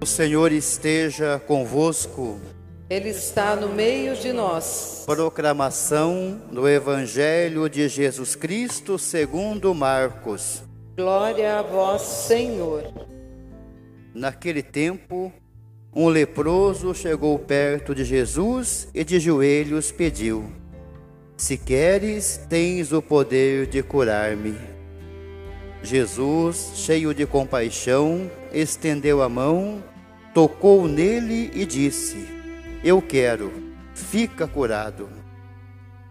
O Senhor esteja convosco. Ele está no meio de nós. Proclamação do Evangelho de Jesus Cristo segundo Marcos. Glória a vós, Senhor. Naquele tempo, um leproso chegou perto de Jesus e de joelhos pediu: Se queres, tens o poder de curar-me. Jesus, cheio de compaixão, estendeu a mão, tocou nele e disse: Eu quero, fica curado.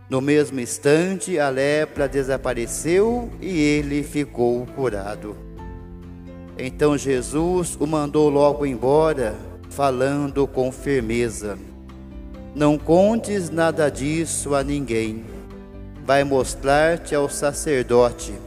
No mesmo instante, a lepra desapareceu e ele ficou curado. Então Jesus o mandou logo embora, falando com firmeza: Não contes nada disso a ninguém. Vai mostrar-te ao sacerdote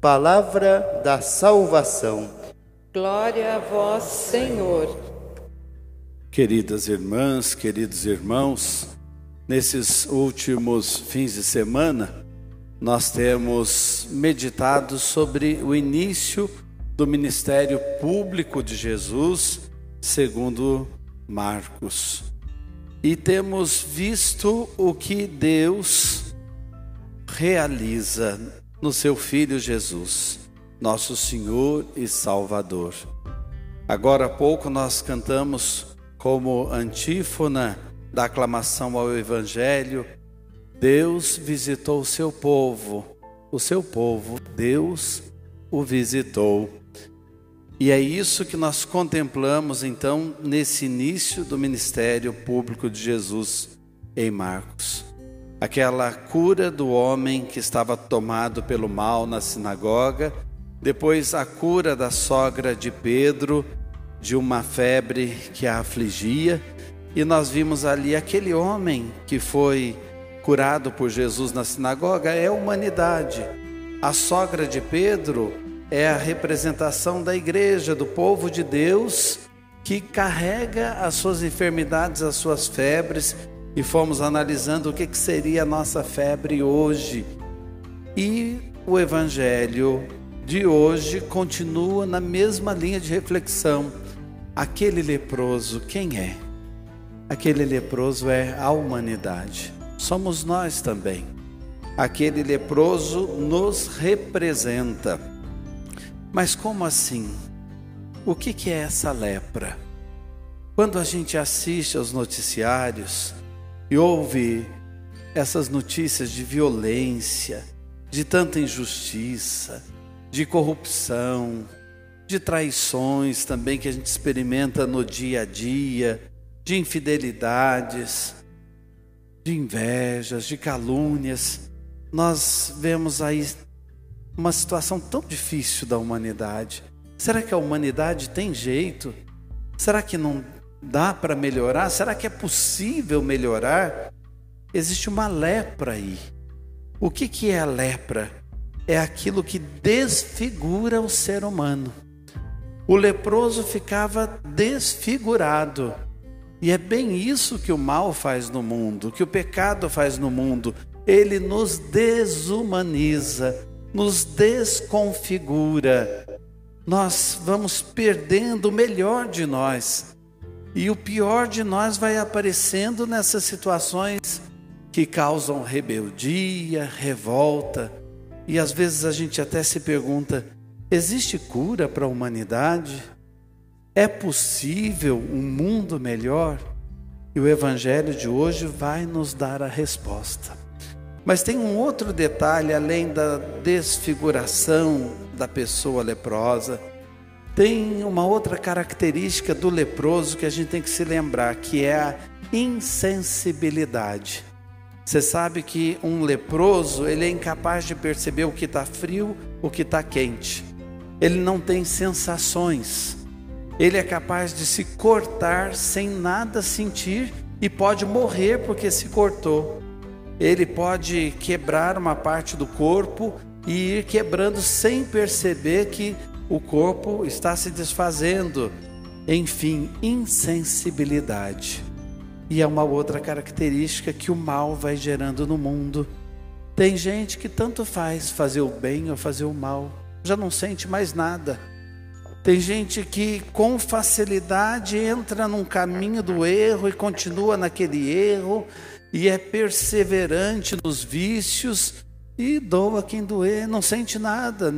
Palavra da salvação. Glória a vós, Senhor. Queridas irmãs, queridos irmãos, nesses últimos fins de semana, nós temos meditado sobre o início do ministério público de Jesus, segundo Marcos. E temos visto o que Deus realiza no seu Filho Jesus, nosso Senhor e Salvador. Agora há pouco nós cantamos como antífona da aclamação ao Evangelho: Deus visitou o seu povo, o seu povo, Deus o visitou. E é isso que nós contemplamos então nesse início do ministério público de Jesus em Marcos aquela cura do homem que estava tomado pelo mal na sinagoga, depois a cura da sogra de Pedro de uma febre que a afligia, e nós vimos ali aquele homem que foi curado por Jesus na sinagoga é a humanidade. A sogra de Pedro é a representação da igreja, do povo de Deus que carrega as suas enfermidades, as suas febres e fomos analisando o que, seria a nossa febre hoje. E o Evangelho de hoje continua na mesma linha de reflexão. Aquele leproso, quem é? Aquele leproso é a humanidade. Somos nós também. Aquele leproso nos representa. Mas como assim? O que é essa lepra? Quando a gente assiste aos noticiários, e ouve essas notícias de violência, de tanta injustiça, de corrupção, de traições também que a gente experimenta no dia a dia, de infidelidades, de invejas, de calúnias, nós vemos aí uma situação tão difícil da humanidade. Será que a humanidade tem jeito? Será que não Dá para melhorar? Será que é possível melhorar? Existe uma lepra aí. O que, que é a lepra? É aquilo que desfigura o ser humano. O leproso ficava desfigurado. E é bem isso que o mal faz no mundo, que o pecado faz no mundo. Ele nos desumaniza, nos desconfigura. Nós vamos perdendo o melhor de nós. E o pior de nós vai aparecendo nessas situações que causam rebeldia, revolta. E às vezes a gente até se pergunta: existe cura para a humanidade? É possível um mundo melhor? E o Evangelho de hoje vai nos dar a resposta. Mas tem um outro detalhe além da desfiguração da pessoa leprosa tem uma outra característica do leproso que a gente tem que se lembrar, que é a insensibilidade. Você sabe que um leproso ele é incapaz de perceber o que está frio, o que está quente. Ele não tem sensações. Ele é capaz de se cortar sem nada sentir e pode morrer porque se cortou. Ele pode quebrar uma parte do corpo e ir quebrando sem perceber que o corpo está se desfazendo. Enfim, insensibilidade. E é uma outra característica que o mal vai gerando no mundo. Tem gente que tanto faz fazer o bem ou fazer o mal, já não sente mais nada. Tem gente que com facilidade entra num caminho do erro e continua naquele erro e é perseverante nos vícios e doa quem doer, não sente nada,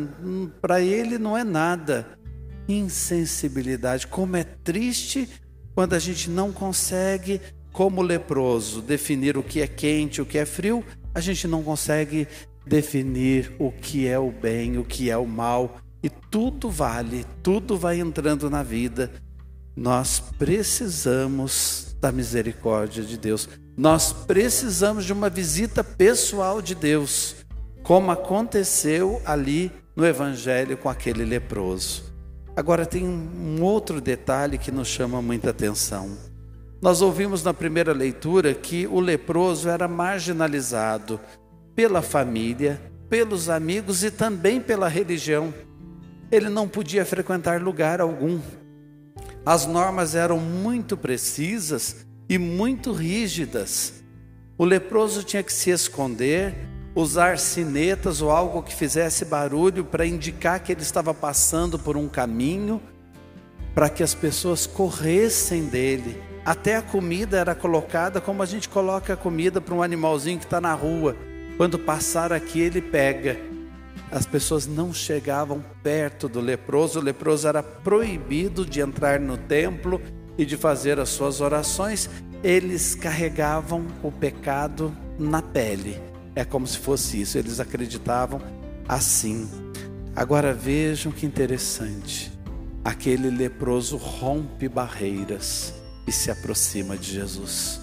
para ele não é nada. Insensibilidade, como é triste quando a gente não consegue, como leproso, definir o que é quente, o que é frio, a gente não consegue definir o que é o bem, o que é o mal e tudo vale, tudo vai entrando na vida. Nós precisamos da misericórdia de Deus. Nós precisamos de uma visita pessoal de Deus, como aconteceu ali no Evangelho com aquele leproso. Agora tem um outro detalhe que nos chama muita atenção. Nós ouvimos na primeira leitura que o leproso era marginalizado pela família, pelos amigos e também pela religião ele não podia frequentar lugar algum. As normas eram muito precisas e muito rígidas. O leproso tinha que se esconder, usar sinetas ou algo que fizesse barulho para indicar que ele estava passando por um caminho, para que as pessoas corressem dele. Até a comida era colocada como a gente coloca a comida para um animalzinho que está na rua. Quando passar aqui, ele pega as pessoas não chegavam perto do leproso, o leproso era proibido de entrar no templo e de fazer as suas orações, eles carregavam o pecado na pele. É como se fosse isso, eles acreditavam assim. Agora vejam que interessante. Aquele leproso rompe barreiras e se aproxima de Jesus.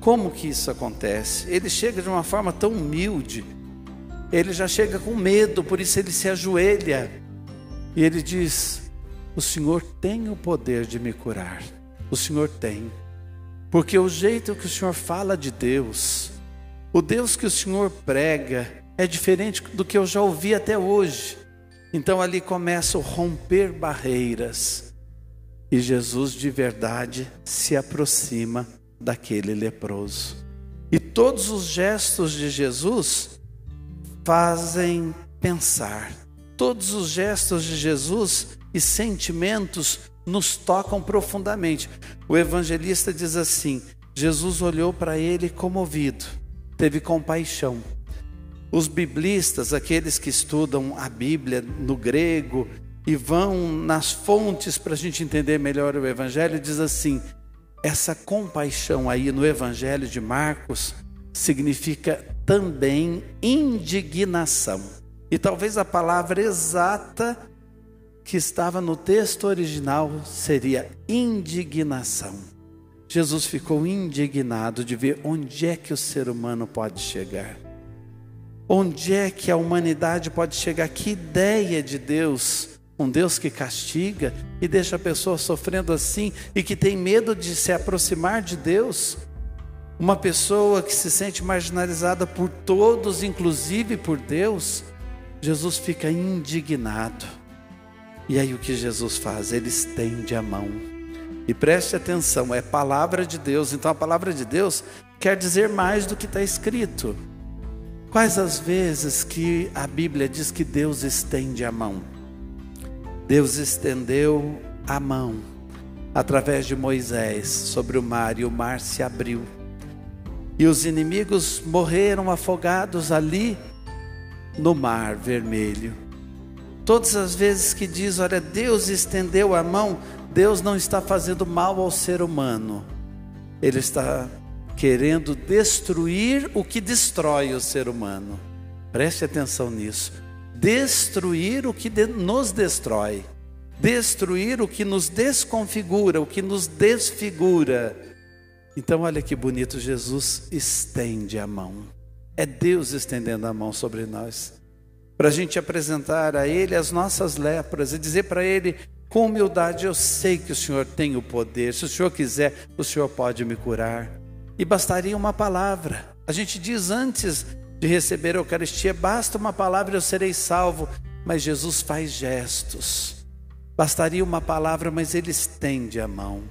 Como que isso acontece? Ele chega de uma forma tão humilde, ele já chega com medo, por isso ele se ajoelha e ele diz: O Senhor tem o poder de me curar. O Senhor tem. Porque o jeito que o Senhor fala de Deus, o Deus que o Senhor prega, é diferente do que eu já ouvi até hoje. Então ali começa a romper barreiras. E Jesus de verdade se aproxima daquele leproso. E todos os gestos de Jesus fazem pensar. Todos os gestos de Jesus e sentimentos nos tocam profundamente. O evangelista diz assim: Jesus olhou para ele comovido, teve compaixão. Os biblistas, aqueles que estudam a Bíblia no grego e vão nas fontes para a gente entender melhor o Evangelho, diz assim: essa compaixão aí no Evangelho de Marcos significa também indignação. E talvez a palavra exata que estava no texto original seria indignação. Jesus ficou indignado de ver onde é que o ser humano pode chegar. Onde é que a humanidade pode chegar? Que ideia de Deus, um Deus que castiga e deixa a pessoa sofrendo assim e que tem medo de se aproximar de Deus. Uma pessoa que se sente marginalizada por todos, inclusive por Deus, Jesus fica indignado. E aí o que Jesus faz? Ele estende a mão. E preste atenção, é palavra de Deus. Então a palavra de Deus quer dizer mais do que está escrito. Quais as vezes que a Bíblia diz que Deus estende a mão? Deus estendeu a mão através de Moisés sobre o mar e o mar se abriu e os inimigos morreram afogados ali no mar vermelho. Todas as vezes que diz, olha, Deus estendeu a mão, Deus não está fazendo mal ao ser humano. Ele está querendo destruir o que destrói o ser humano. Preste atenção nisso. Destruir o que nos destrói. Destruir o que nos desconfigura, o que nos desfigura. Então, olha que bonito, Jesus estende a mão. É Deus estendendo a mão sobre nós. Para a gente apresentar a Ele as nossas lepras e dizer para Ele com humildade, eu sei que o Senhor tem o poder. Se o Senhor quiser, o Senhor pode me curar. E bastaria uma palavra. A gente diz antes de receber a Eucaristia, basta uma palavra e eu serei salvo. Mas Jesus faz gestos. Bastaria uma palavra, mas ele estende a mão.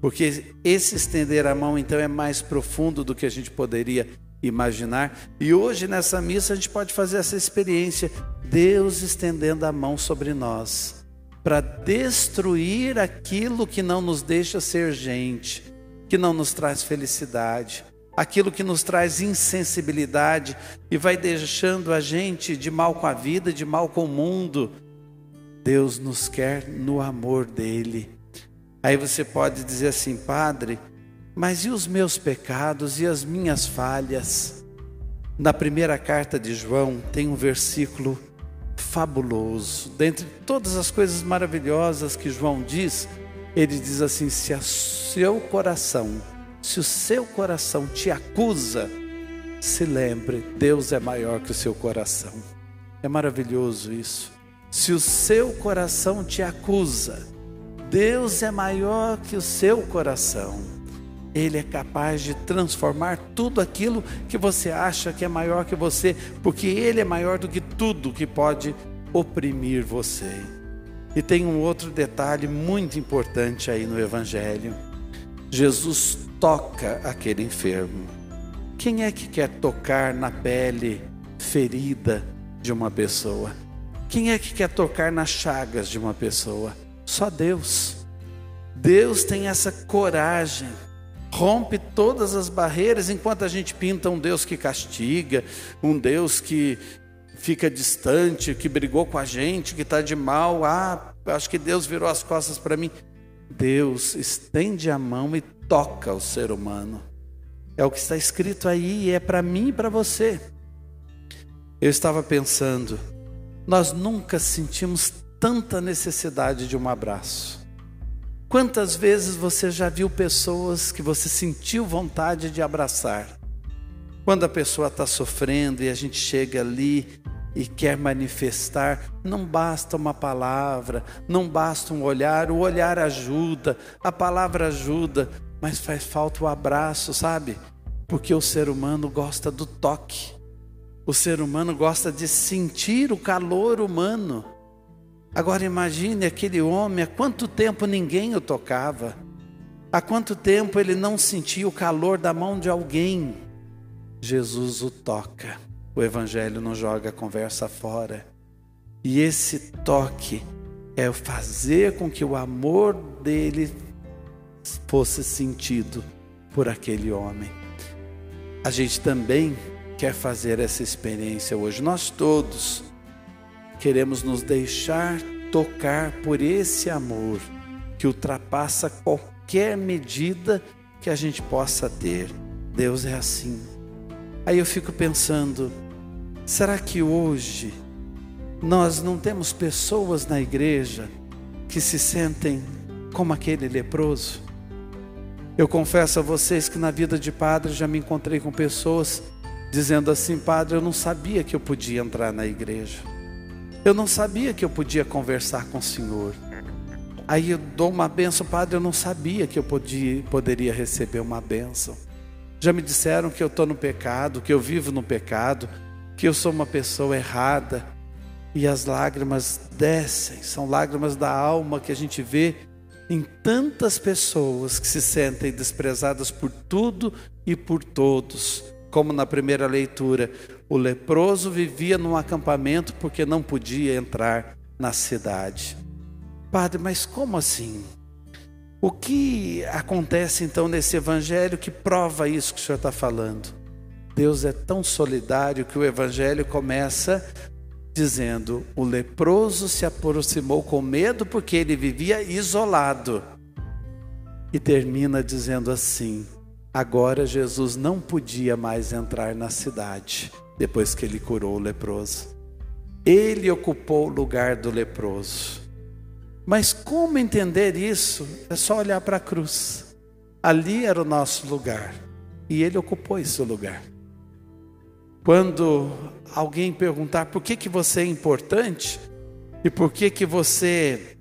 Porque esse estender a mão, então, é mais profundo do que a gente poderia imaginar. E hoje, nessa missa, a gente pode fazer essa experiência: Deus estendendo a mão sobre nós, para destruir aquilo que não nos deixa ser gente, que não nos traz felicidade, aquilo que nos traz insensibilidade e vai deixando a gente de mal com a vida, de mal com o mundo. Deus nos quer no amor dele. Aí você pode dizer assim, Padre, mas e os meus pecados e as minhas falhas? Na primeira carta de João tem um versículo fabuloso. Dentre todas as coisas maravilhosas que João diz, ele diz assim: se o seu coração, se o seu coração te acusa, se lembre, Deus é maior que o seu coração. É maravilhoso isso. Se o seu coração te acusa, Deus é maior que o seu coração. Ele é capaz de transformar tudo aquilo que você acha que é maior que você, porque Ele é maior do que tudo que pode oprimir você. E tem um outro detalhe muito importante aí no Evangelho: Jesus toca aquele enfermo. Quem é que quer tocar na pele ferida de uma pessoa? Quem é que quer tocar nas chagas de uma pessoa? Só Deus. Deus tem essa coragem rompe todas as barreiras, enquanto a gente pinta um Deus que castiga, um Deus que fica distante, que brigou com a gente, que está de mal. Ah, acho que Deus virou as costas para mim. Deus estende a mão e toca o ser humano. É o que está escrito aí e é para mim e para você. Eu estava pensando, nós nunca sentimos tanta necessidade de um abraço. Quantas vezes você já viu pessoas que você sentiu vontade de abraçar? Quando a pessoa está sofrendo e a gente chega ali e quer manifestar, não basta uma palavra, não basta um olhar, o olhar ajuda, a palavra ajuda, mas faz falta o abraço, sabe? Porque o ser humano gosta do toque, o ser humano gosta de sentir o calor humano. Agora imagine aquele homem, há quanto tempo ninguém o tocava, há quanto tempo ele não sentia o calor da mão de alguém. Jesus o toca, o Evangelho não joga a conversa fora, e esse toque é fazer com que o amor dele fosse sentido por aquele homem. A gente também quer fazer essa experiência hoje, nós todos queremos nos deixar tocar por esse amor que ultrapassa qualquer medida que a gente possa ter. Deus é assim. Aí eu fico pensando, será que hoje nós não temos pessoas na igreja que se sentem como aquele leproso? Eu confesso a vocês que na vida de padre já me encontrei com pessoas dizendo assim: Padre, eu não sabia que eu podia entrar na igreja. Eu não sabia que eu podia conversar com o Senhor. Aí eu dou uma benção, Padre, eu não sabia que eu podia, poderia receber uma benção. Já me disseram que eu estou no pecado, que eu vivo no pecado, que eu sou uma pessoa errada. E as lágrimas descem, são lágrimas da alma que a gente vê em tantas pessoas que se sentem desprezadas por tudo e por todos. Como na primeira leitura, o leproso vivia num acampamento porque não podia entrar na cidade. Padre, mas como assim? O que acontece então nesse evangelho que prova isso que o senhor está falando? Deus é tão solidário que o evangelho começa dizendo: o leproso se aproximou com medo porque ele vivia isolado. E termina dizendo assim: agora Jesus não podia mais entrar na cidade depois que ele curou o leproso. Ele ocupou o lugar do leproso. Mas como entender isso? É só olhar para a cruz. Ali era o nosso lugar e ele ocupou esse lugar. Quando alguém perguntar por que, que você é importante e por que, que você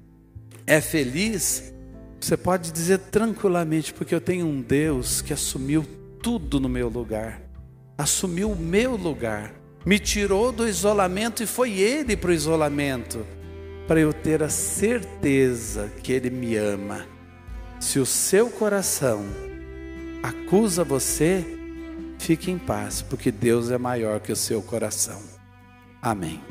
é feliz, você pode dizer tranquilamente, porque eu tenho um Deus que assumiu tudo no meu lugar, assumiu o meu lugar, me tirou do isolamento e foi Ele para o isolamento, para eu ter a certeza que Ele me ama. Se o seu coração acusa você, fique em paz, porque Deus é maior que o seu coração. Amém.